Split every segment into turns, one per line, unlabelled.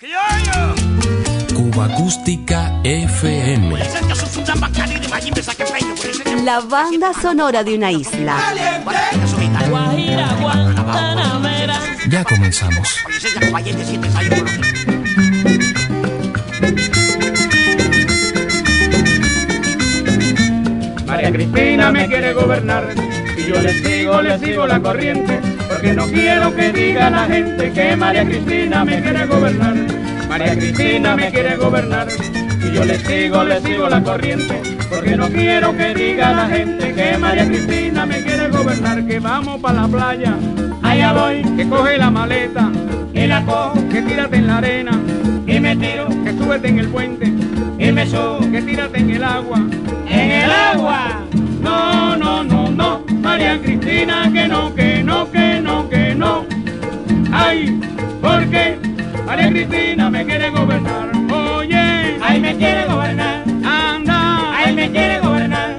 Cuba Acústica FM.
La banda sonora de una isla.
Ya comenzamos.
María Cristina me quiere gobernar. Y yo le sigo, le sigo la corriente, porque no quiero que diga la gente que María Cristina me quiere gobernar. María Cristina me quiere gobernar y yo le sigo, le sigo la corriente, porque no quiero que diga la gente que María Cristina me quiere gobernar, que vamos para la playa, allá voy, que coge la maleta, y la cojo, que tírate en la arena, y me tiro, que súbete en el puente, y me subo, que tírate en el agua, en el agua. No, no, no, no, María Cristina, que no, que no, que no, que no. Ay, porque María Cristina me quiere gobernar. Oye, ay, me quiere gobernar. Anda, ay, me quiere gobernar.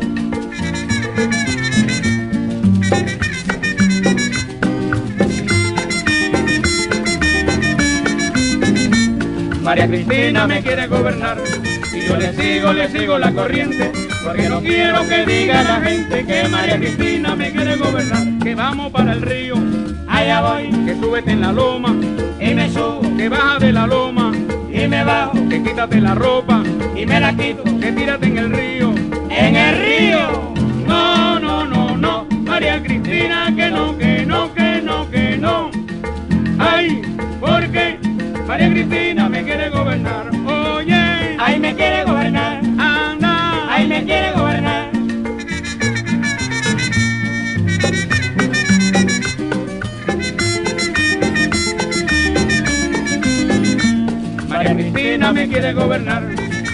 María Cristina me quiere gobernar y yo le sigo, le sigo la corriente, porque no quiero que diga la gente que María Cristina me quiere gobernar, que vamos para el río, allá voy, que súbete en la loma y me subo, que baja de la loma y me bajo, que quítate la ropa y me la quito, que tírate en el río, en el río. No, no, no, no, María Cristina, que no, que no, que no, que no. Ay, porque María Cristina me quiere gobernar. Oye, ay, me quiere gobernar. Anda, ay, me quiere gobernar. María Cristina me quiere gobernar.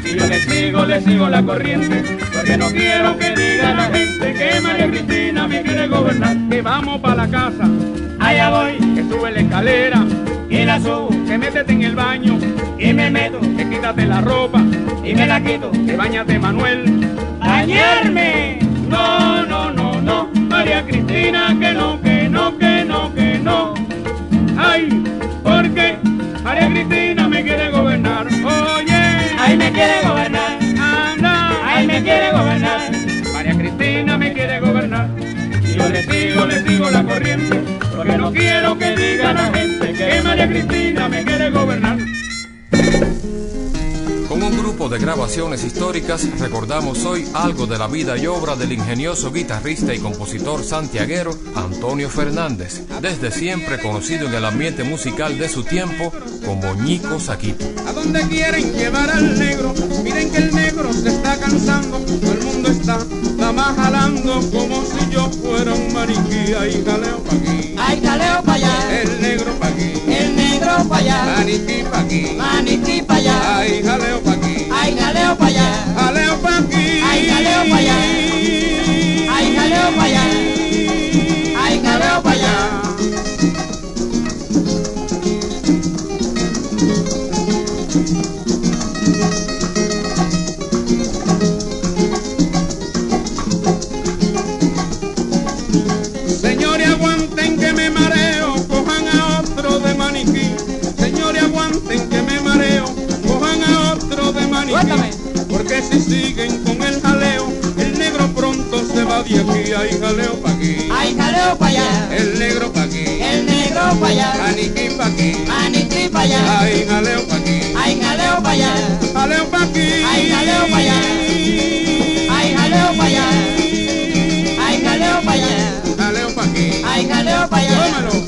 Y yo le sigo, le sigo la corriente, porque no quiero que diga la gente que María Cristina me quiere gobernar, que vamos para la casa, allá voy, que sube la escalera. Y la subo, que métete en el baño. Y me meto, que quítate la ropa y me la quito, que bañate Manuel, bañarme, no, no, no, no, María Cristina, que no, que no, que no, que no, ay, porque María Cristina me quiere gobernar, oye, ay me quiere gobernar, anda, ay me quiere gobernar, María Cristina me quiere gobernar, y yo le sigo, le sigo la corriente, porque no quiero que diga la gente que María Cristina me quiere gobernar.
Grupo de grabaciones históricas recordamos hoy algo de la vida y obra del ingenioso guitarrista y compositor santiaguero Antonio Fernández, desde siempre conocido en el ambiente musical de su tiempo como Ñico Saquito.
¿A dónde quieren llevar al negro? Miren que el negro se está cansando, todo el mundo está nada más jalando como si yo fuera un maniquí. Ay, jaleo pa' aquí,
Ay, jaleo pa' allá,
el negro pa' aquí,
el negro pa' allá,
maniquí pa' aquí,
maniquí pa' allá,
ay, jaleo pa' aquí,
ay, jaleo pa' allá,
jaleo pa' aquí,
Ay, jaleo pa' allá. ay, jaleo pa' allá,
siguen con el jaleo, el negro pronto se va de aquí. Ay, jaleo pa' aquí,
Ay, jaleo pa' allá,
el negro pa' aquí,
el negro pa' allá,
maniquí pa' aquí.
maniquí pa' allá,
Ay, jaleo pa' aquí,
ay, jaleo pa' allá,
jaleo pa' aquí.
Ay, jaleo pa' allá. ay, jaleo pa' allá, ay, jaleo pa' allá,
Jaleo pa' aquí.
ay, jaleo pa' allá.
Tómalo.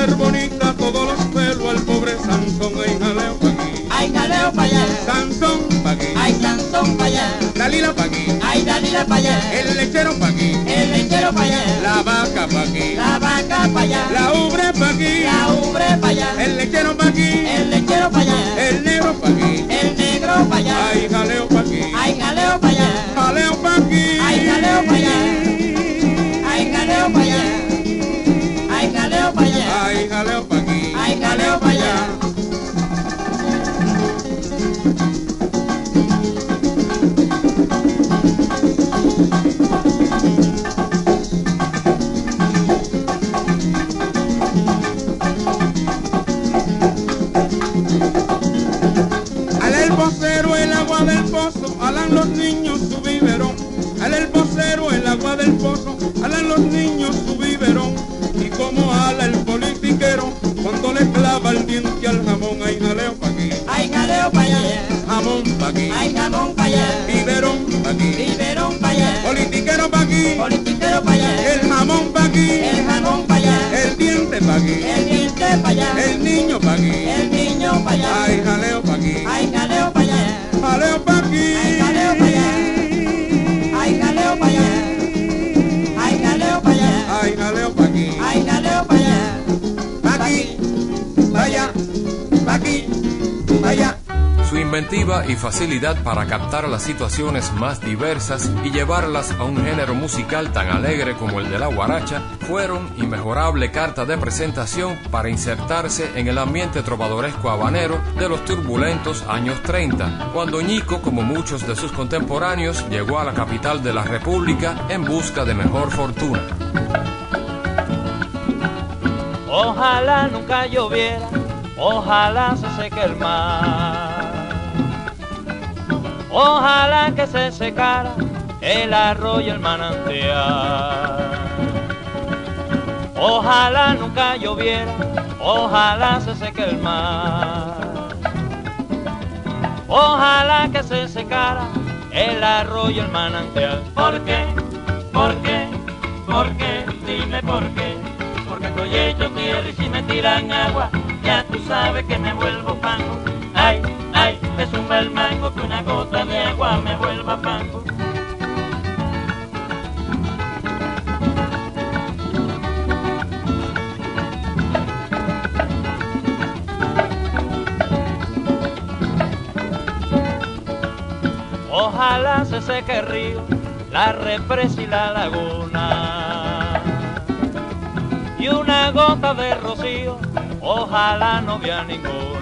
Ser bonita todos los pelos al pobre Sansón ay jaleo pa' aquí.
Ay, jaleo pa' allá,
Sansón pa' aquí.
ay, cantón pa' allá,
Dalila pa' aquí.
ay, Dalila pa' allá,
El lechero pa' aquí.
el lechero pa' allá,
La vaca pa' aquí.
la vaca pa' allá,
La ubre pa' aquí.
la ubre pa' allá,
El lechero pa' aquí.
el lechero pa' allá,
El negro pa' aquí.
el negro pa' allá,
Ay, jaleo pa' aquí.
ay, jaleo pa' allá,
Jaleo pa' aquí.
ay, jaleo pa' allá,
jaleo
allá. Ay,
jaleo para aquí.
Ay, jaleo para allá.
Inventiva y facilidad para captar las situaciones más diversas y llevarlas a un género musical tan alegre como el de la guaracha fueron inmejorable carta de presentación para insertarse en el ambiente trovadoresco habanero de los turbulentos años 30, cuando Ñico, como muchos de sus contemporáneos, llegó a la capital de la República en busca de mejor fortuna.
Ojalá nunca lloviera, ojalá se seque el mar. Ojalá que se secara el arroyo, el manantial. Ojalá nunca lloviera, ojalá se seque el mar. Ojalá que se secara el arroyo, el manantial. ¿Por qué? ¿Por qué? ¿Por qué? Dime por qué. Porque estoy hecho tierra y si me tiran agua, ya tú sabes que me vuelvo pango. Ay, ay, me zumba el mango que una gota de agua me vuelva pango. Ojalá se seque el río, la represa y la laguna. Y una gota de rocío, ojalá no vea ninguna.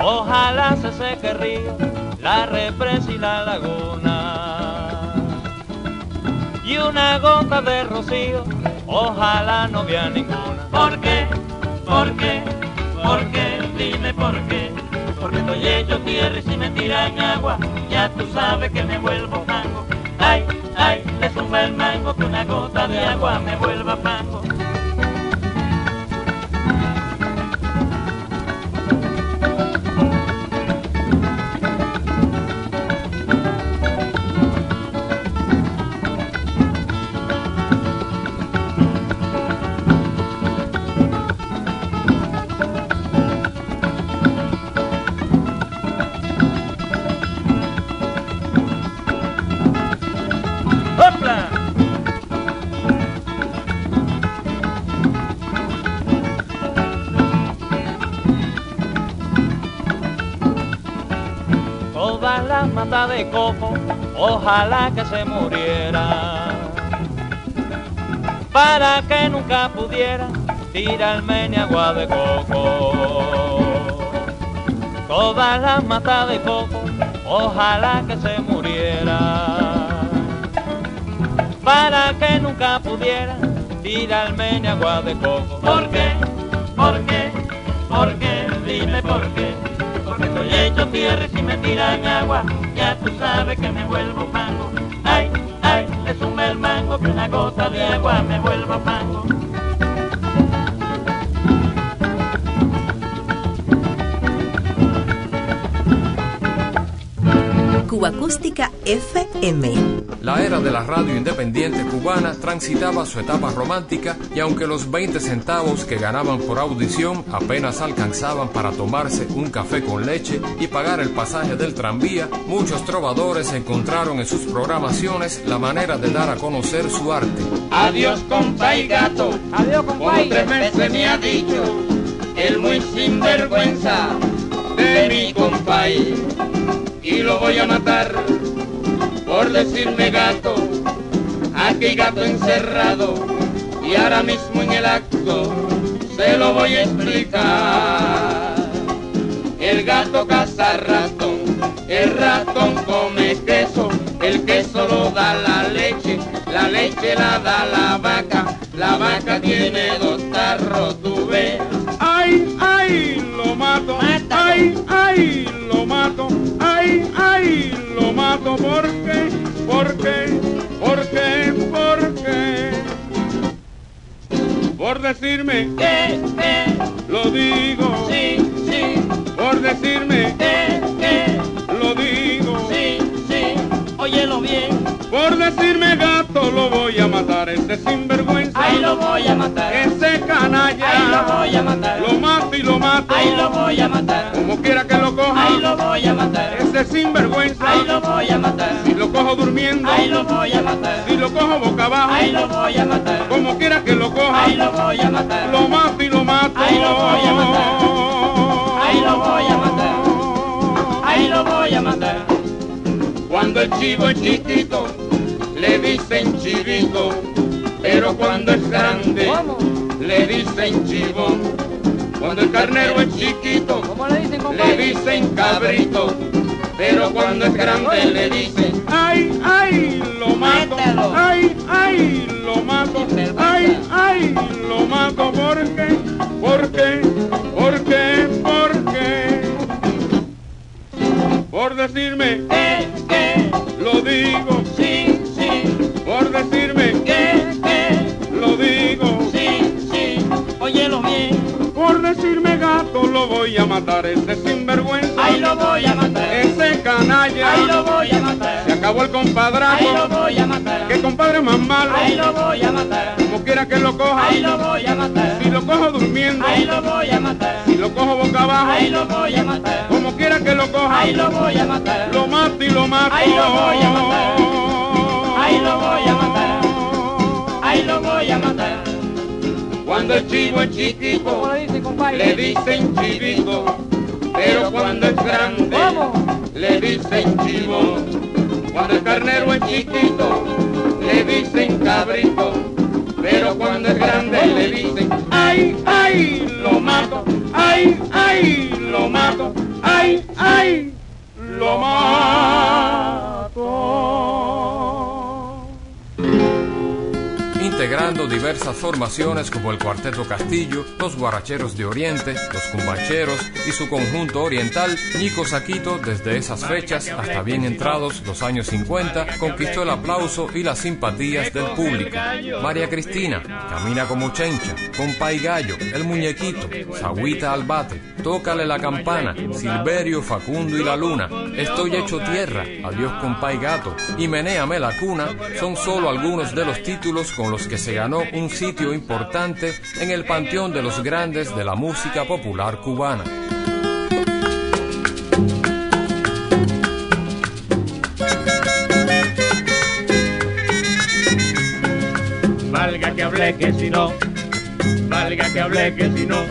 Ojalá se seque río, la represa y la laguna. Y una gota de rocío, ojalá no vea ninguna. ¿Por qué? ¿Por qué? ¿Por qué? Dime por qué. Porque estoy hecho tierra y si me tiran agua, ya tú sabes que me vuelvo mango. Ay, ay, le zumba el mango que una gota de agua me vuelva pango. De coco, ojalá que se muriera. Para que nunca pudiera tirarme ni agua de coco. Todas las matas de coco, ojalá que se muriera para que nunca pudiera tirarme ni agua de coco. ¿Por qué? ¿Por qué? ¿Por qué? Dime por qué. Porque estoy hecho tierra y si me tiran agua, ya tú sabes que me vuelvo mango. Ay, ay, le zumba el mango que una gota de agua me vuelva mango.
Cuba Acústica FM.
La era de la radio independiente cubana transitaba su etapa romántica y aunque los 20 centavos que ganaban por audición apenas alcanzaban para tomarse un café con leche y pagar el pasaje del tranvía, muchos trovadores encontraron en sus programaciones la manera de dar a conocer su arte.
Adiós compay gato,
adiós
como
compay,
tres veces me ha dicho el muy sinvergüenza de mi compay. Y lo voy a matar por decirme gato, aquí gato encerrado y ahora mismo en el acto se lo voy a explicar. El gato caza ratón, el ratón come queso, el queso lo da la leche, la leche la da la vaca, la vaca tiene dos tarros, tú ves.
Ay, ay, lo mato. Ay, ay, lo mato lo mato porque, porque, porque, porque. Por decirme que, que, lo digo, sí, sí. Por decirme que, que, lo digo, sí, sí. Óyelo bien. Por decirme gato lo voy a matar, ese sinvergüenza.
Ay, lo voy a matar.
Ese canalla.
Ay, lo voy a matar.
Lo mato y lo mato.
Ay, lo voy a matar.
Como quiera que lo coja.
Ay, lo voy a matar.
Ese sinvergüenza.
Ay, lo voy a matar.
Si lo cojo durmiendo.
Ay, lo voy a matar.
Si lo cojo boca abajo.
Ay, lo voy a matar.
Como quiera que lo coja.
Ay, lo voy a matar.
Lo mato y lo mato.
Ay, lo voy a matar. Ay, lo voy a matar. Ay, lo voy a matar.
Cuando el chivo es chiquito, le dicen chivito, pero cuando es grande, le dicen chivo. Cuando el carnero es chiquito,
¿Cómo le dicen,
le dicen cabrito, pero cuando es grande le dicen, ay, ay, lo mato, ay, ay, lo mato, ay, ay, lo mato, ¿por qué? ¿Por qué? ¿Por qué? ¿Por qué? Por decirme,
¿Qué, qué?
Lo digo,
Sí, sí.
por decirme,
¿Qué, qué?
lo digo,
Sí, sí. Óyelo bien.
por decirme gato lo voy a matar, ese sinvergüenza,
Ay, lo voy a matar.
ese canalla,
Ay, lo voy a
acabó el
Ay, lo voy a matar.
que compadre más malo,
Ay, lo voy a matar.
como quiera que lo coja,
Ay, lo voy a matar.
si lo cojo durmiendo,
Ay, lo voy a matar.
si lo cojo boca abajo,
Ay, lo voy a matar.
como quiera que lo coja,
Ay, lo voy a matar.
lo mato y lo mato.
Ay, lo voy a matar. Ay, lo voy a matar. Ay, lo voy a matar.
Cuando el chivo es chiquito,
¿Cómo le dicen, compadre?
le dicen chivito, pero cuando es grande,
¿Cómo?
le dicen chivo. Cuando el carnero es chiquito, le dicen cabrito, pero cuando es grande le dicen, ay, ay, lo mato, ay, ay, lo mato, ay, ay, lo mato.
Integrando diversas formaciones como el Cuarteto Castillo, los Guaracheros de Oriente, los Cumbancheros y su conjunto oriental, Nico Saquito desde esas fechas hasta bien entrados los años 50 conquistó el aplauso y las simpatías del público. María Cristina, Camina como Chencha, Compa y Gallo, El Muñequito, Sagüita al bate, Tócale la campana, Silverio, Facundo y la Luna, Estoy hecho tierra, Adiós Compa y Gato y Menéame la cuna son solo algunos de los títulos con los que se ganó un sitio importante en el panteón de los grandes de la música popular cubana.
Valga que hablé que si no, valga que hablé que si no,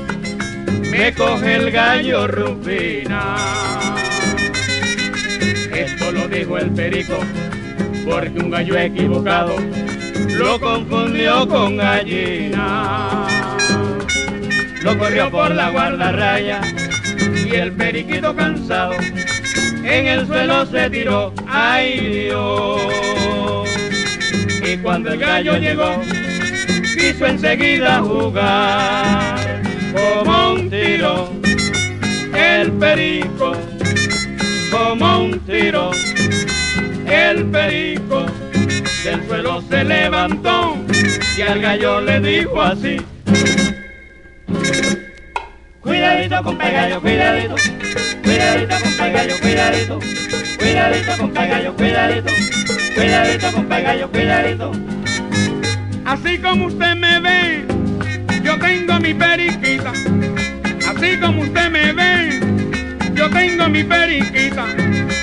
me coge el gallo Rufina. Esto lo dijo el perico, porque un gallo equivocado lo confundió con gallina. Lo corrió por la guardarraya y el periquito cansado en el suelo se tiró. ¡Ay Dios! Y cuando el gallo llegó, quiso enseguida jugar como un tiro. El perico, como un tiro. El perico del suelo se levantó y al gallo le dijo así. Cuidadito con gallo, cuidadito. Cuidadito con gallo, cuidadito. Cuidadito con gallo, cuidadito. Cuidadito con gallo, cuidadito.
Así como usted me ve, yo tengo mi periquita. Así como usted me ve, yo tengo mi periquita.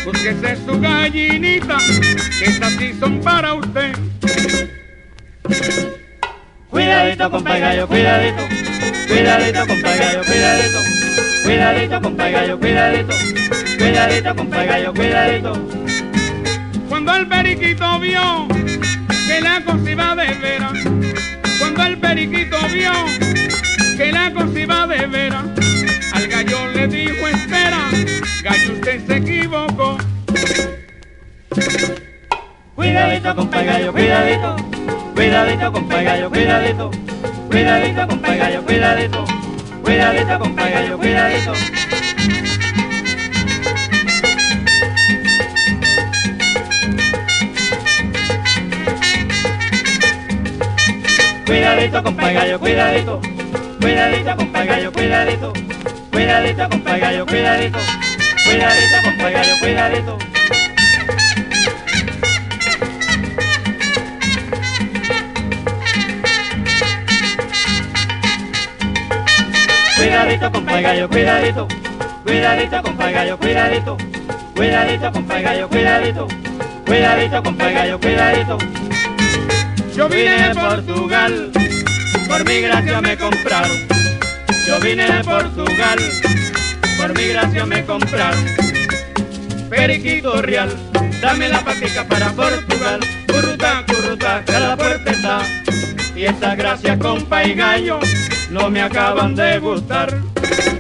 Búsquese su gallinita, que estas sí son para usted.
Cuidadito con gallo, cuidadito. Cuidadito con gallo, cuidadito. Cuidadito con gallo, cuidadito. Cuidadito con gallo, cuidadito.
Cuando el periquito vio que la cosa iba de veras, cuando el periquito vio que la cosa iba de veras, gallo usted se equivocó.
Cuidadito con gallo, cuidadito. Cuidadito con gallo, cuidadito. Cuidadito con gallo, cuidadito. Cuidadito con gallo, cuidadito. Cuidadito con gallo, cuidadito. Cuidadito con gallo, cuidadito. Cuidadito con gallo, cuidadito. Cuidadito, compa gallo, cuidadito.
Cuidadito, compa gallo, cuidadito. Cuidadito, compa gallo, cuidadito. Cuidadito, compa gallo, cuidadito. Cuidadito, compa gallo, cuidadito. Yo vine de Portugal, por mi gracia me compraron. Yo vine de Portugal por mi gracia me compraron. Periquito real, dame la patica para Portugal. Curruta, curruta, que la puerta está. Y esta gracia, compa y gallo, no me acaban de gustar.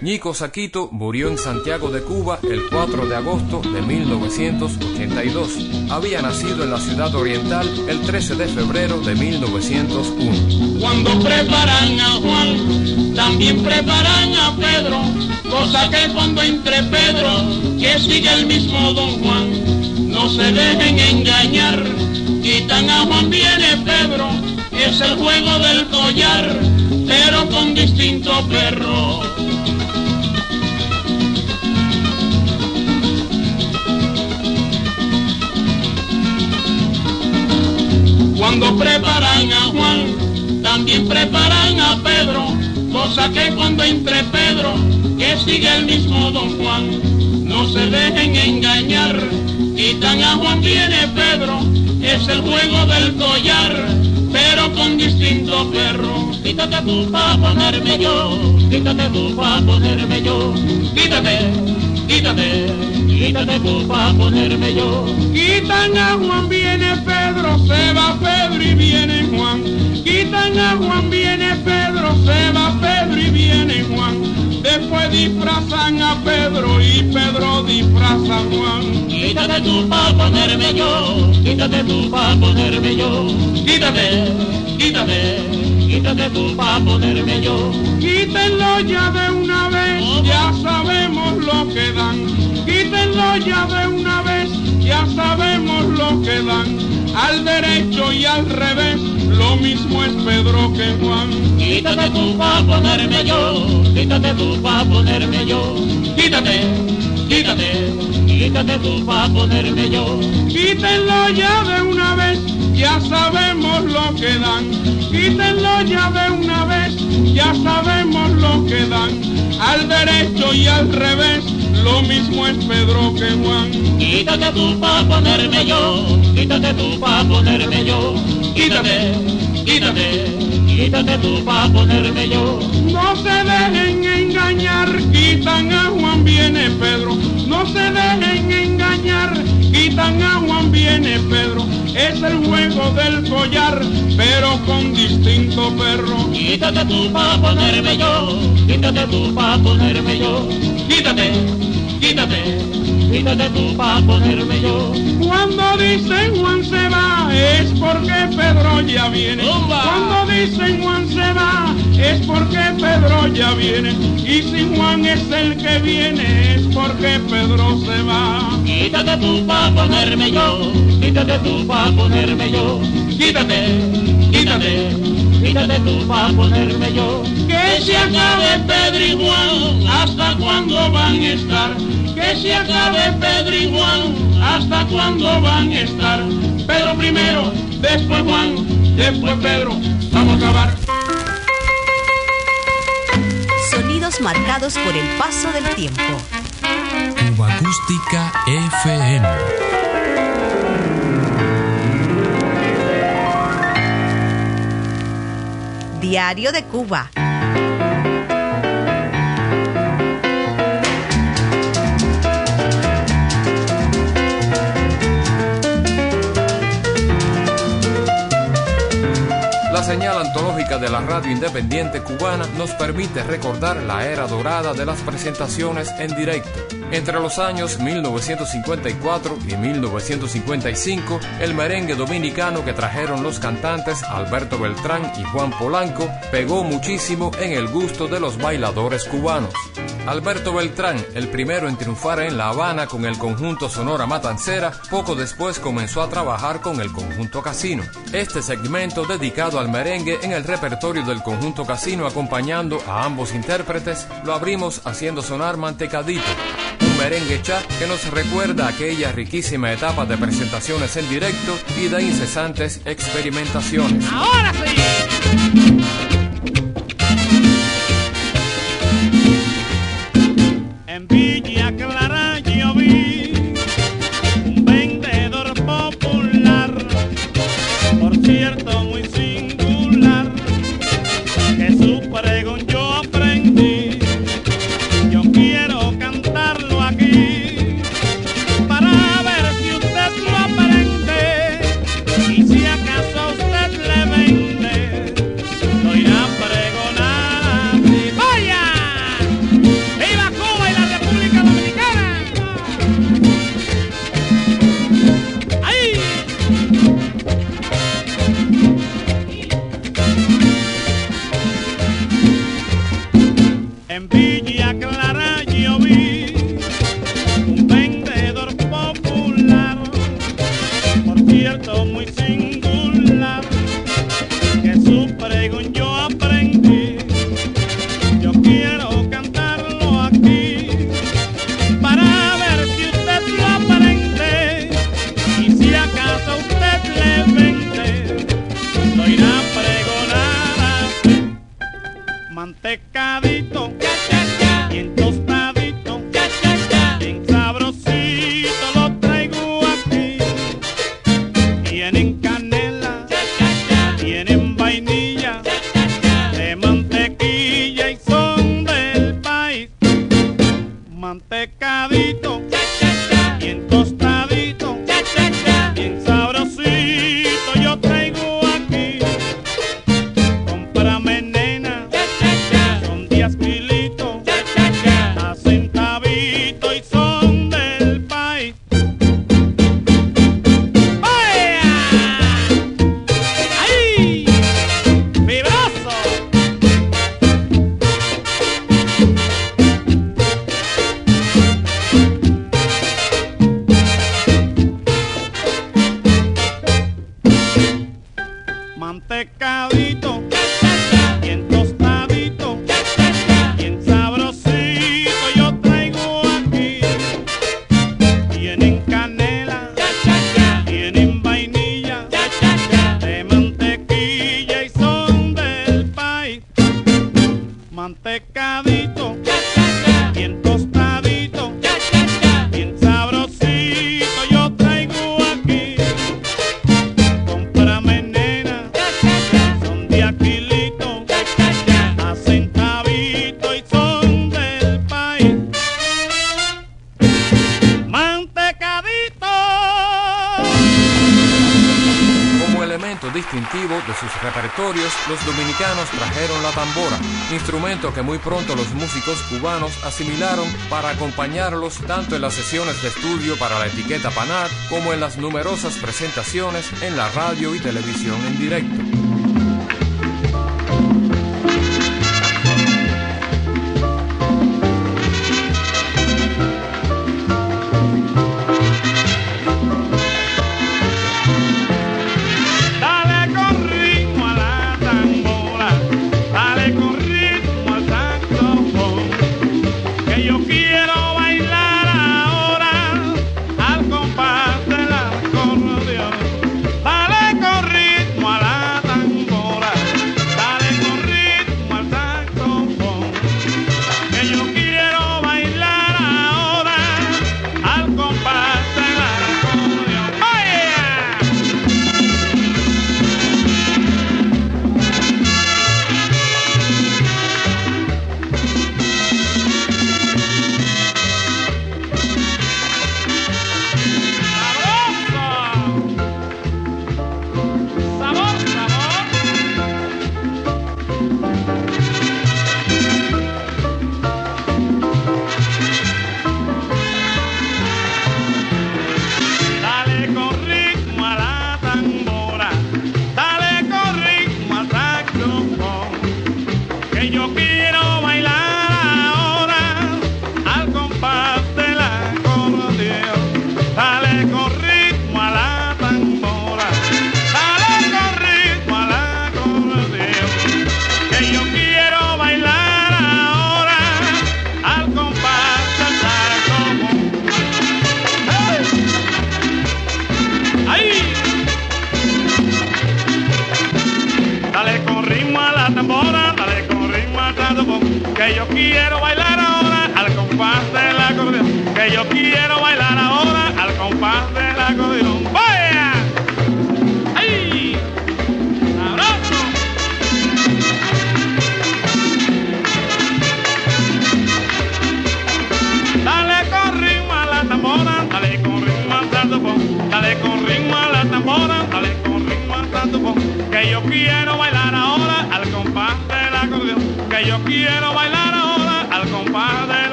Ñico Saquito murió en Santiago de Cuba el 4 de agosto de 1982. Había nacido en la ciudad oriental el 13 de febrero de 1901.
Cuando preparan a Juan, también preparan a Pedro, cosa que cuando entre Pedro, que sigue el mismo don Juan, no se dejen engañar, quitan a Juan, viene Pedro, es el juego del collar, pero con distinto perro. Cuando preparan a Juan, también preparan a Pedro, cosa que cuando entre Pedro, que sigue el mismo don Juan, no se dejen engañar, quitan a Juan, viene Pedro, es el juego del collar, pero con distinto perro. Quítate tú pa' ponerme yo, quítate tú pa' ponerme yo, quítate, quítate, quítate tú pa' ponerme yo. Quitan a Juan, viene Pedro, se va Pedro y viene Juan. Quitan a Juan, viene Pedro, se va Pedro y viene Juan. Después disfrazan a Pedro y Pedro disfraza a Juan. Quítate tú pa' ponerme yo, quítate tú pa' ponerme yo. Quítate, quítate, quítate tú pa' ponerme yo. Quítenlo ya de una vez, ya sabemos lo que dan. Quítenlo ya de una vez, ya sabemos lo que dan. Al derecho y al revés, lo mismo es Pedro que Juan. Quítate tú pa' ponerme yo, quítate tú pa' ponerme yo. Quítate, quítate, quítate tú pa' ponerme yo. Quítenlo ya de una vez, ya sabemos lo que dan. Quítenlo ya de una vez, ya sabemos lo que dan. Al derecho y al revés, lo mismo es Pedro que Juan. Quítate tú pa' ponerme yo, quítate tú pa' ponerme yo. Quítate, quítate, quítate tú pa' ponerme yo. No se dejen engañar, quitan a Juan, viene Pedro. No se dejen engañar, quitan a Juan, viene Pedro. Es el juego del collar, pero con distinto perro. Quítate tú pa' ponerme yo, quítate tú pa' ponerme yo. Quítate, quítate, quítate tú pa' ponerme yo. Cuando dicen Juan se va, es porque Pedro ya viene. Cuando dicen Juan se va, es porque Pedro ya viene. Y si Juan es el que viene, es porque Pedro se va. Quítate tú pa' ponerme yo, quítate tú pa' ponerme yo. Quítate, quítate, quítate tú pa' ponerme yo. Que se acabe Pedro y Juan, ¿hasta cuándo van a estar? Que se acabe Pedro y Juan, ¿hasta cuándo van a estar? Pedro primero, después Juan, después Pedro, vamos a acabar.
Sonidos marcados por el paso del tiempo.
Cuba Acústica FM.
Diario de Cuba.
La señal antológica de la radio independiente cubana nos permite recordar la era dorada de las presentaciones en directo. Entre los años 1954 y 1955, el merengue dominicano que trajeron los cantantes Alberto Beltrán y Juan Polanco pegó muchísimo en el gusto de los bailadores cubanos. Alberto Beltrán, el primero en triunfar en La Habana con el conjunto Sonora Matancera, poco después comenzó a trabajar con el conjunto Casino. Este segmento dedicado al merengue en el repertorio del conjunto Casino acompañando a ambos intérpretes lo abrimos haciendo sonar Mantecadito, merengue chat que nos recuerda aquella riquísima etapa de presentaciones en directo y de incesantes experimentaciones.
¡Ahora sí! En y aclarar.
Que muy pronto los músicos cubanos asimilaron para acompañarlos tanto en las sesiones de estudio para la etiqueta Panat como en las numerosas presentaciones en la radio y televisión en directo.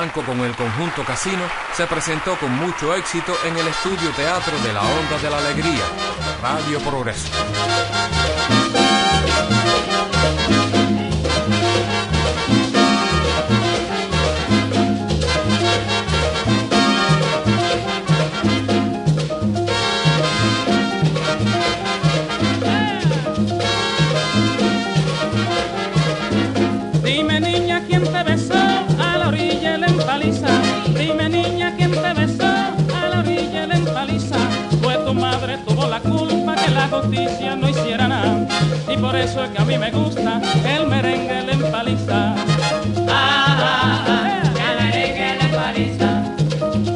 Con
el conjunto Casino se presentó con mucho éxito en el estudio teatro de la Onda de la Alegría, Radio Progreso.
Dime niña quién te besó justicia no hiciera nada. Y por eso es que a mí me gusta el merengue. Ah, ah, ah, el empaliza.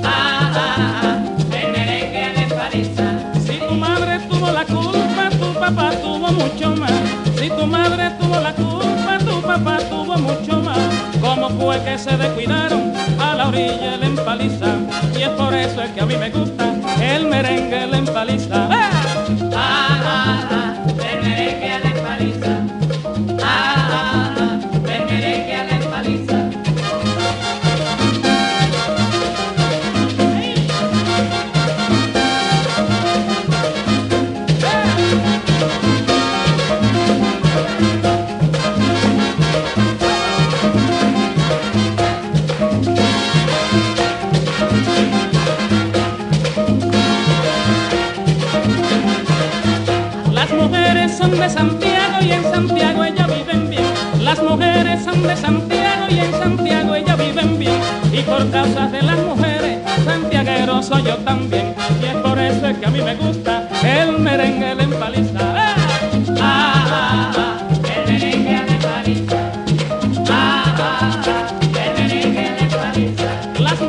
Ah, ah, ah, el merengue la empaliza. Si tu madre tuvo la culpa, tu papá tuvo mucho más. Si tu madre tuvo la culpa, tu papá tuvo mucho más. ¿Cómo fue que se descuidaron a la orilla de la empaliza? Y es por eso es que a mí me gusta el merengue la empaliza. ¡Ah! Ah, ah, de Santiago y en Santiago ellas viven bien. Y por causa de las mujeres, santiaguero soy yo también. Y es por eso es que a mí me gusta el merengue. ¡Ah! Ah, ah, ah, el empaliza. Ah, ah, ah,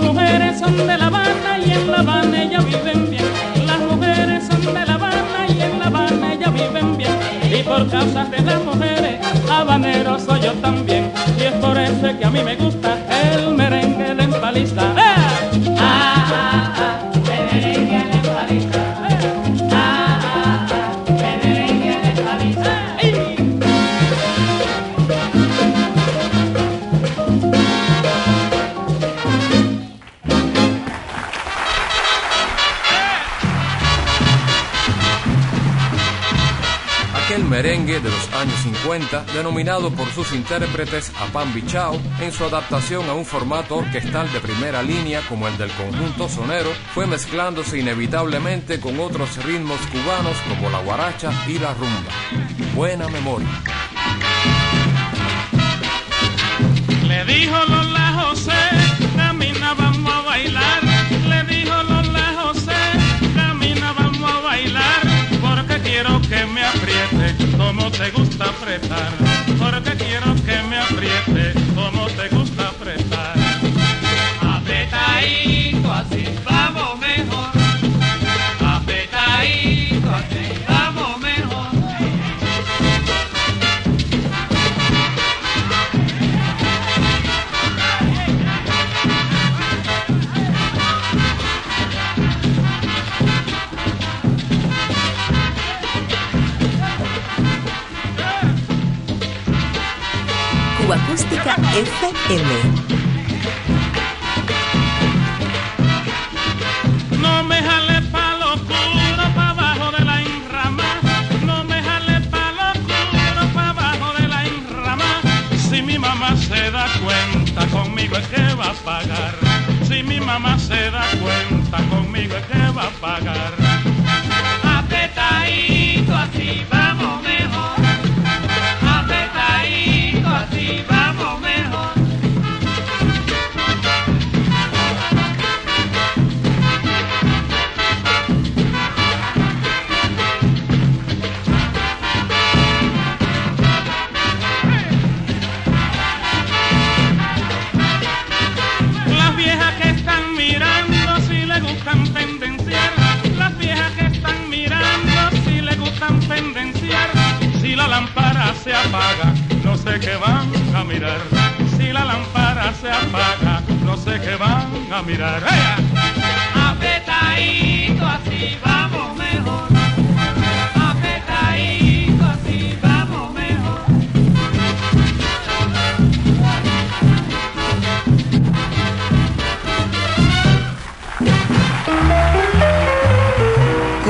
mujeres son de La Habana y en La Habana ellas viven bien. Las mujeres son de La Habana y en La Habana ellas viven bien. Y por causa de las mujeres, habanero soy yo también. Que a mí me gusta el merengue
de los años 50, denominado por sus intérpretes a Pan Bichao, en su adaptación a un formato orquestal de primera línea como el del conjunto sonero, fue mezclándose inevitablemente con otros ritmos cubanos como la guaracha y la rumba. Buena memoria.
Le dijo Lola José, camina, vamos a bailar. Le dijo Lola José, quiero que me apriete como te gusta apretar. Porque quiero que me apriete como te gusta
Acústica FM.
No me jale pa' lo oscuro, pa' abajo de la enrama. No me jale pa' lo oscuro, pa' abajo de la enrama. Si mi mamá se da cuenta, conmigo es que va a pagar. Si mi mamá se da cuenta, conmigo es que va a pagar. Apretadito así, vamos no sé qué van a mirar. Si la lámpara se apaga, no sé qué van a mirar.
Apretadito así vamos mejor.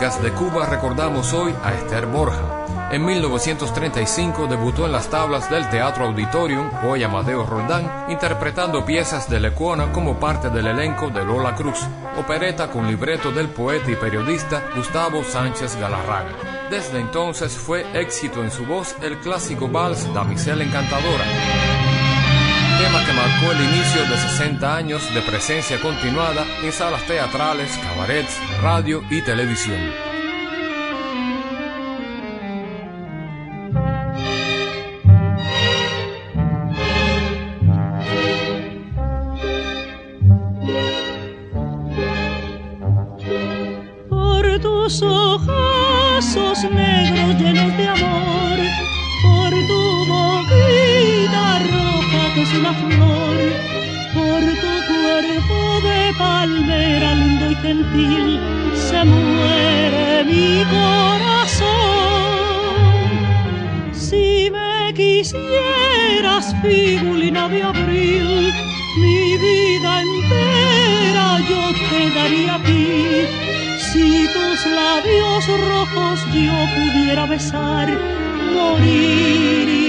De Cuba recordamos hoy a Esther Borja. En 1935 debutó en las tablas del Teatro Auditorium, hoy Amadeo Roldán, interpretando piezas de Lecuona como parte del elenco de Lola Cruz, opereta con libreto del poeta y periodista Gustavo Sánchez Galarraga. Desde entonces fue éxito en su voz el clásico vals Damisela Encantadora, tema que marcó el inicio de 60 años de presencia continuada en salas teatrales, cabarets, radio y televisión.
Gentil, se muere mi corazón. Si me quisieras, figulina de abril, mi vida entera yo te daría a ti. Si tus labios rojos yo pudiera besar, moriría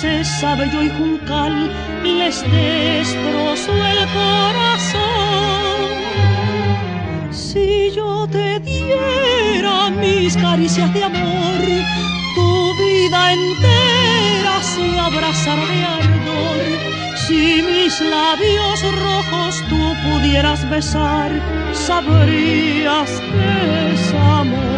princesa bello y juncal les destrozo el corazón. Si yo te diera mis caricias de amor, tu vida entera se abrazara de ardor. Si mis labios rojos tú pudieras besar, sabrías que es amor.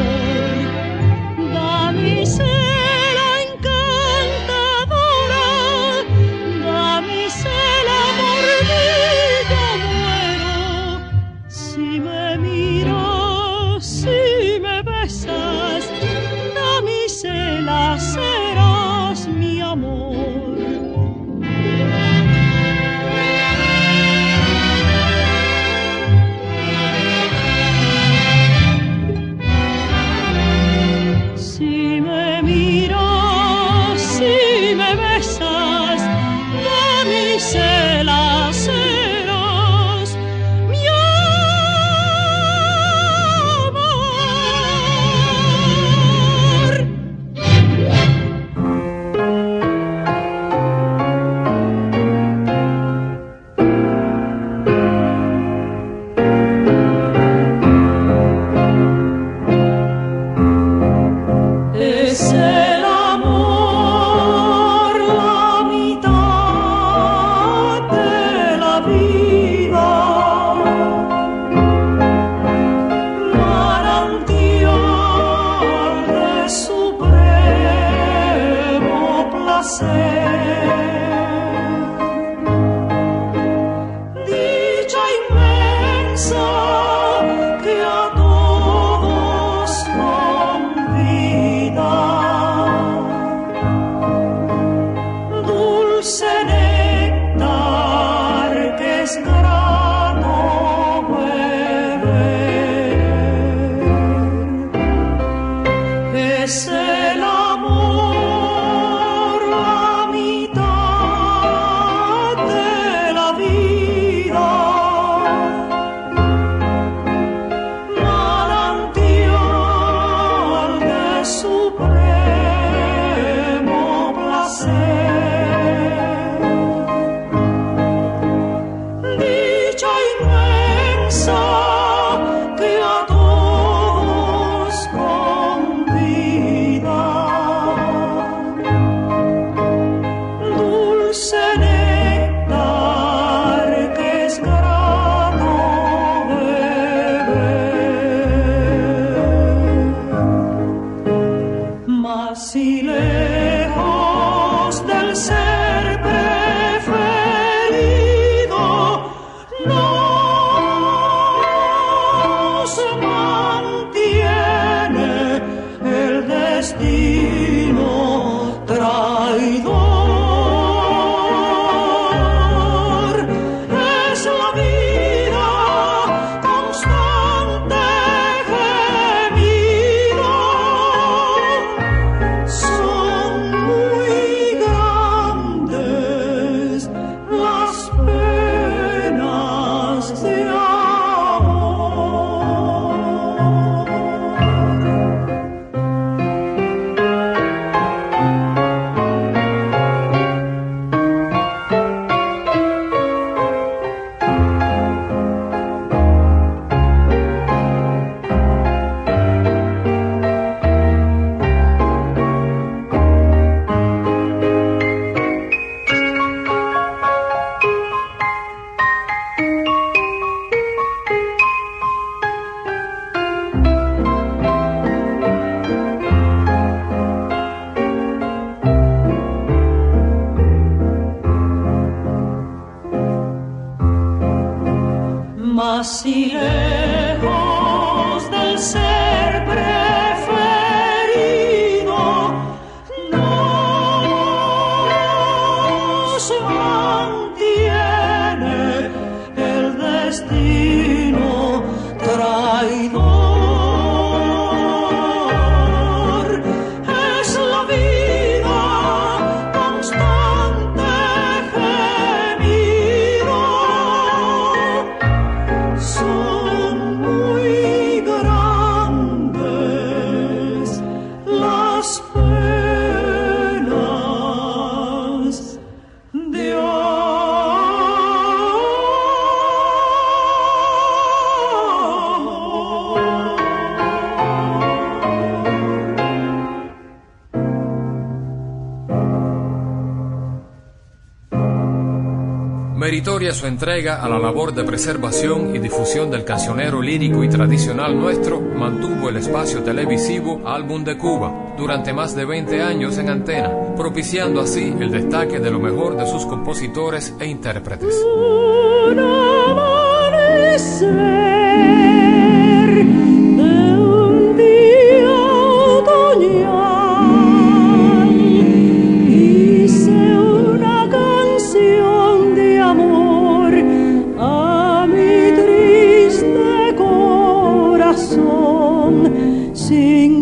su entrega a la labor de preservación y difusión del cancionero lírico y tradicional nuestro, mantuvo el espacio televisivo Álbum de Cuba durante más de 20 años en antena, propiciando así el destaque de lo mejor de sus compositores e intérpretes.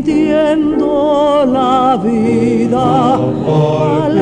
sintiendo la vida. Al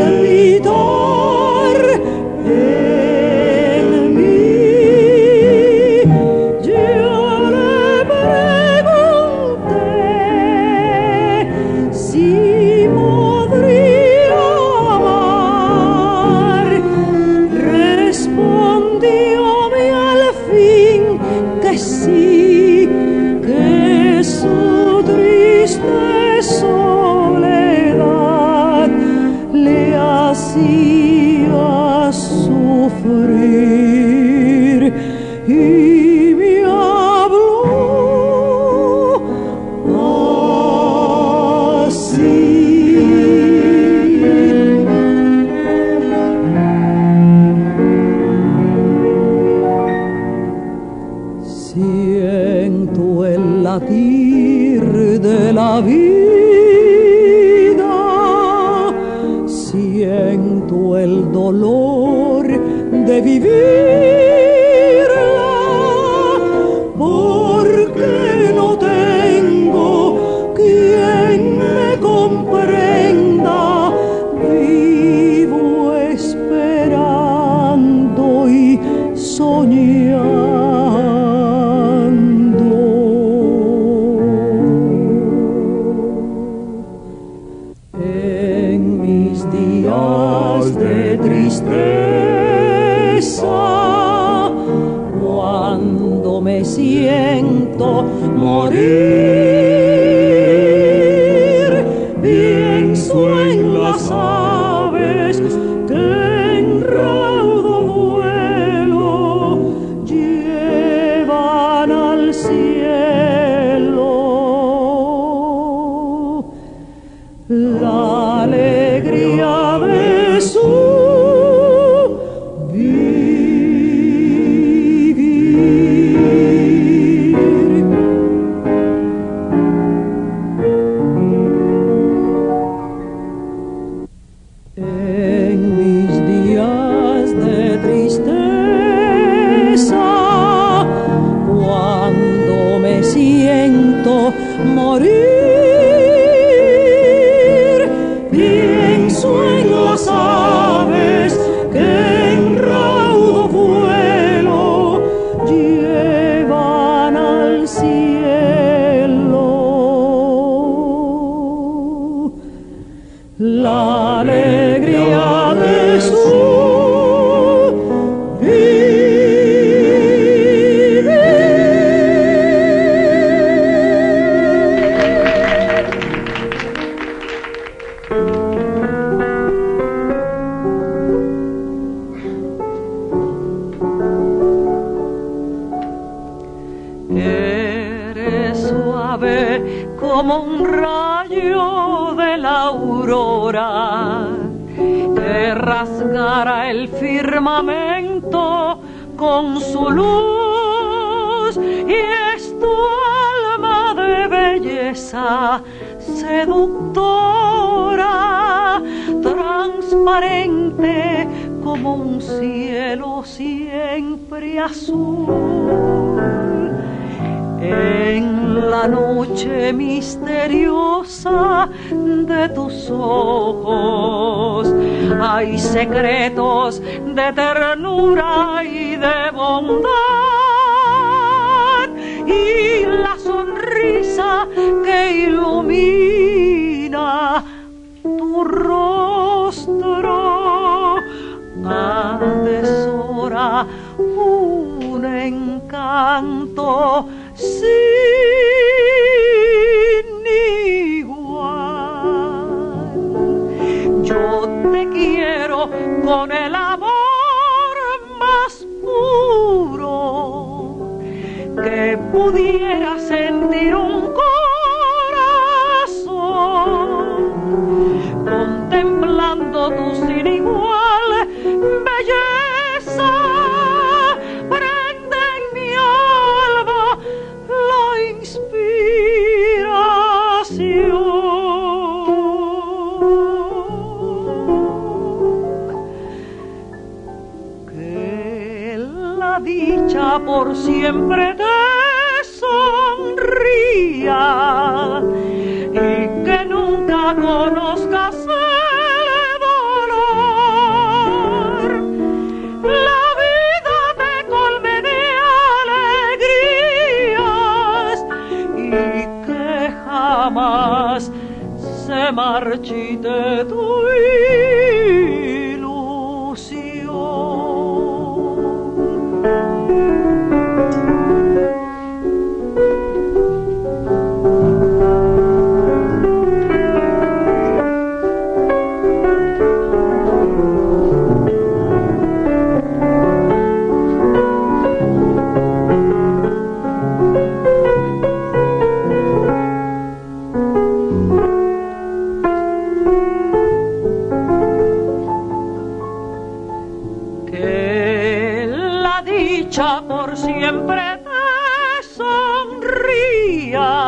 cielo. tanto siempre dicha por siempre te sonría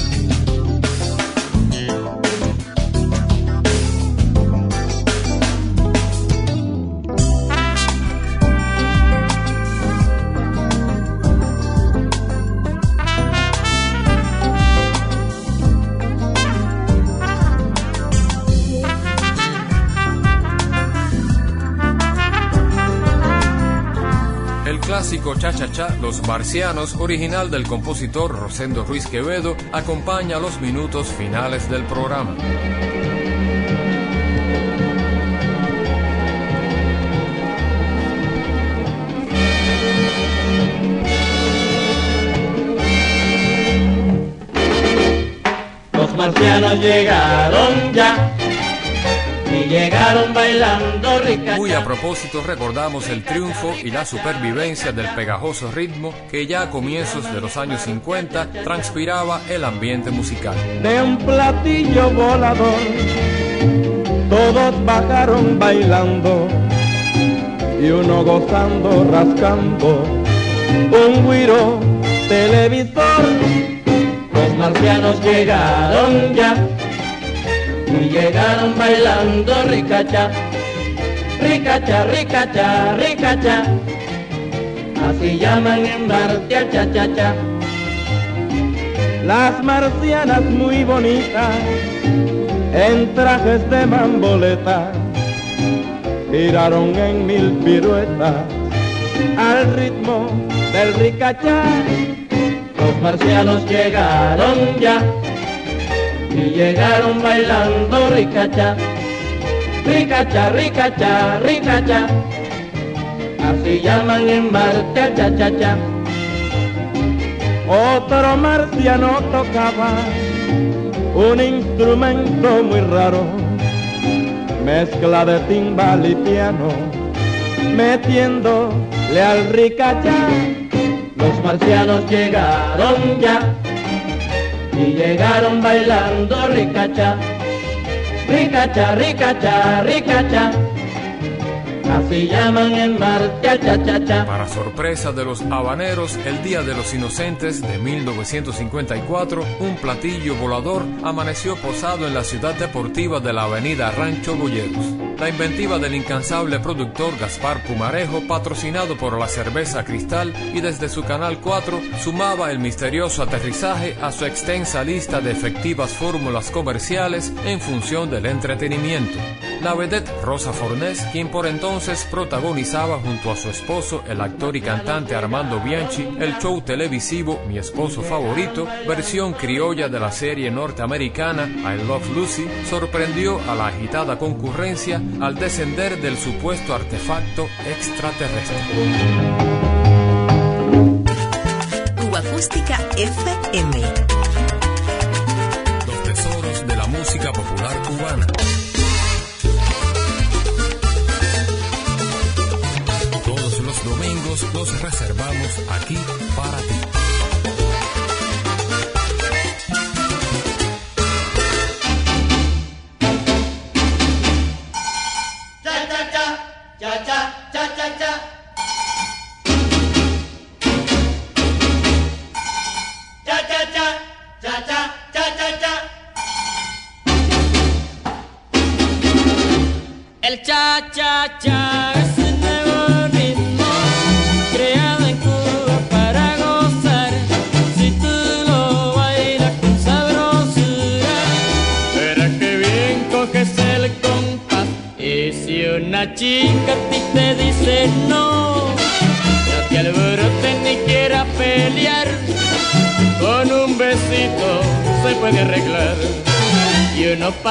Clásico Cha Cha Cha, Los Marcianos, original del compositor Rosendo Ruiz Quevedo, acompaña los minutos finales del programa.
Los marcianos llegaron ya llegaron bailando.
Muy a propósito recordamos el triunfo y la supervivencia del pegajoso ritmo que ya a comienzos de los años 50 transpiraba el ambiente musical.
de un platillo volador. Todos bajaron bailando y uno gozando, rascando un guiro televisor.
Los marcianos llegaron ya y llegaron bailando ricacha, ricacha, ricacha, ricacha. Así llaman en Marte al cha cha cha.
Las marcianas muy bonitas en trajes de mamboleta giraron en mil piruetas al ritmo del ricachá.
Los marcianos llegaron ya y llegaron bailando ricacha,
ricacha, ricacha, ricacha. Así llaman en Marte cha cha cha. Otro marciano tocaba un instrumento muy raro, mezcla de timbal y piano, metiéndole al ricacha. Los marcianos llegaron ya y llegaron bailando ricacha, ricacha, ricacha, ricacha.
Para sorpresa de los habaneros, el Día de los Inocentes de 1954, un platillo volador amaneció posado en la ciudad deportiva de la avenida Rancho Boyeros. La inventiva del incansable productor Gaspar Pumarejo, patrocinado por la cerveza Cristal y desde su canal 4, sumaba el misterioso aterrizaje a su extensa lista de efectivas fórmulas comerciales en función del entretenimiento. La vedette Rosa Fornés, quien por entonces protagonizaba junto a su esposo, el actor y cantante Armando Bianchi, el show televisivo Mi esposo favorito, versión criolla de la serie norteamericana I Love Lucy, sorprendió a la agitada concurrencia al descender del supuesto artefacto extraterrestre.
Cuba Acústica FM.
Los tesoros de la música popular cubana. Los domingos los reservamos aquí para ti.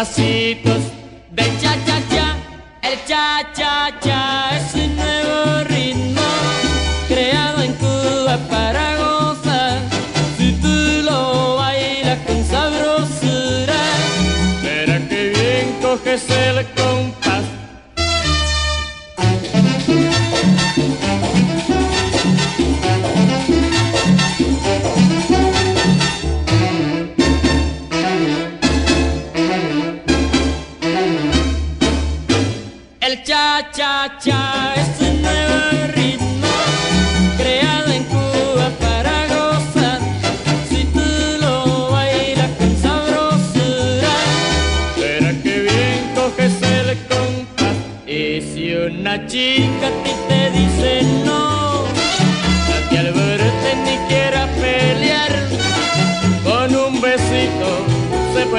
Pasitos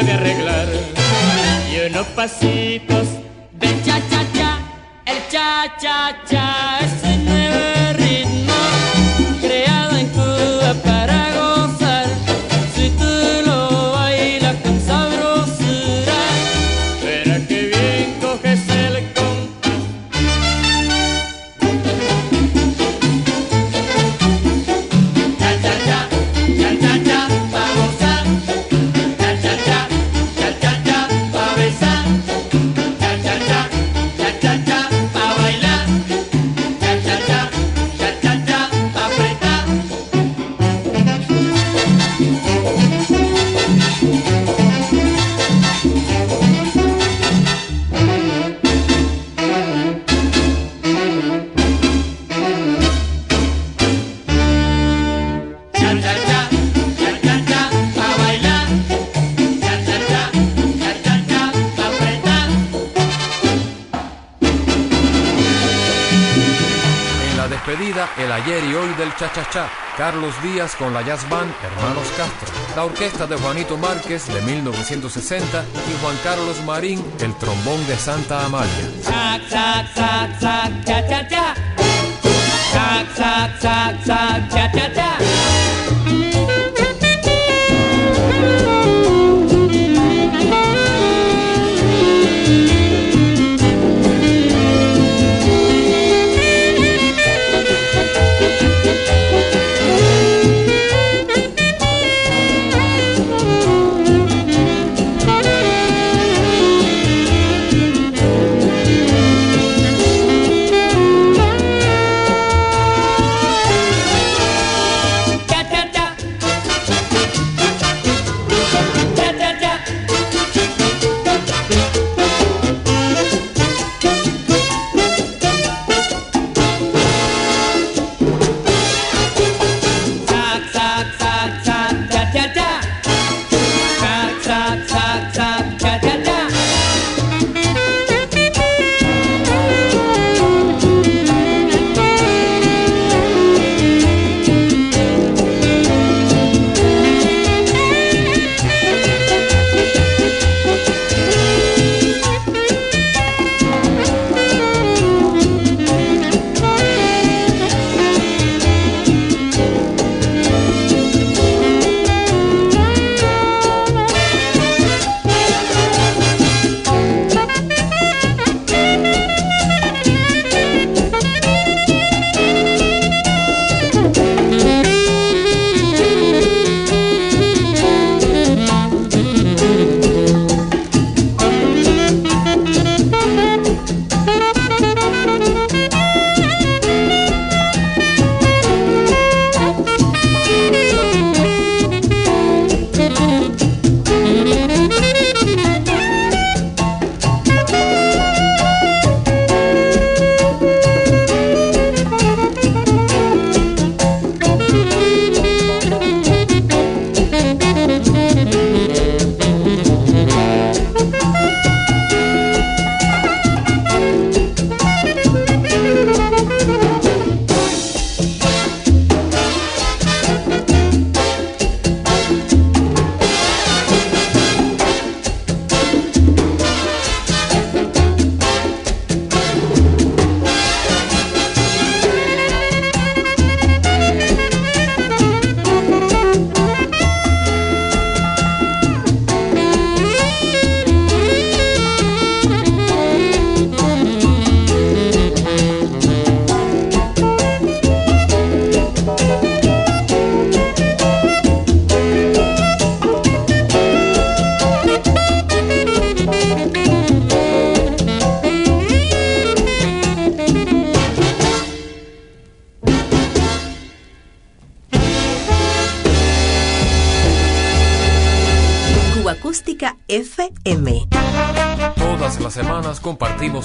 puede arreglar. Y unos pasitos de cha cha cha, el cha cha cha
Carlos Díaz con la jazz band Hermanos Castro, la orquesta de Juanito Márquez de 1960 y Juan Carlos Marín, el trombón de Santa Amalia.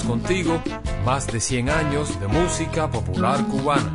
Contigo más de 100 años de música popular cubana.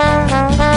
Thank you.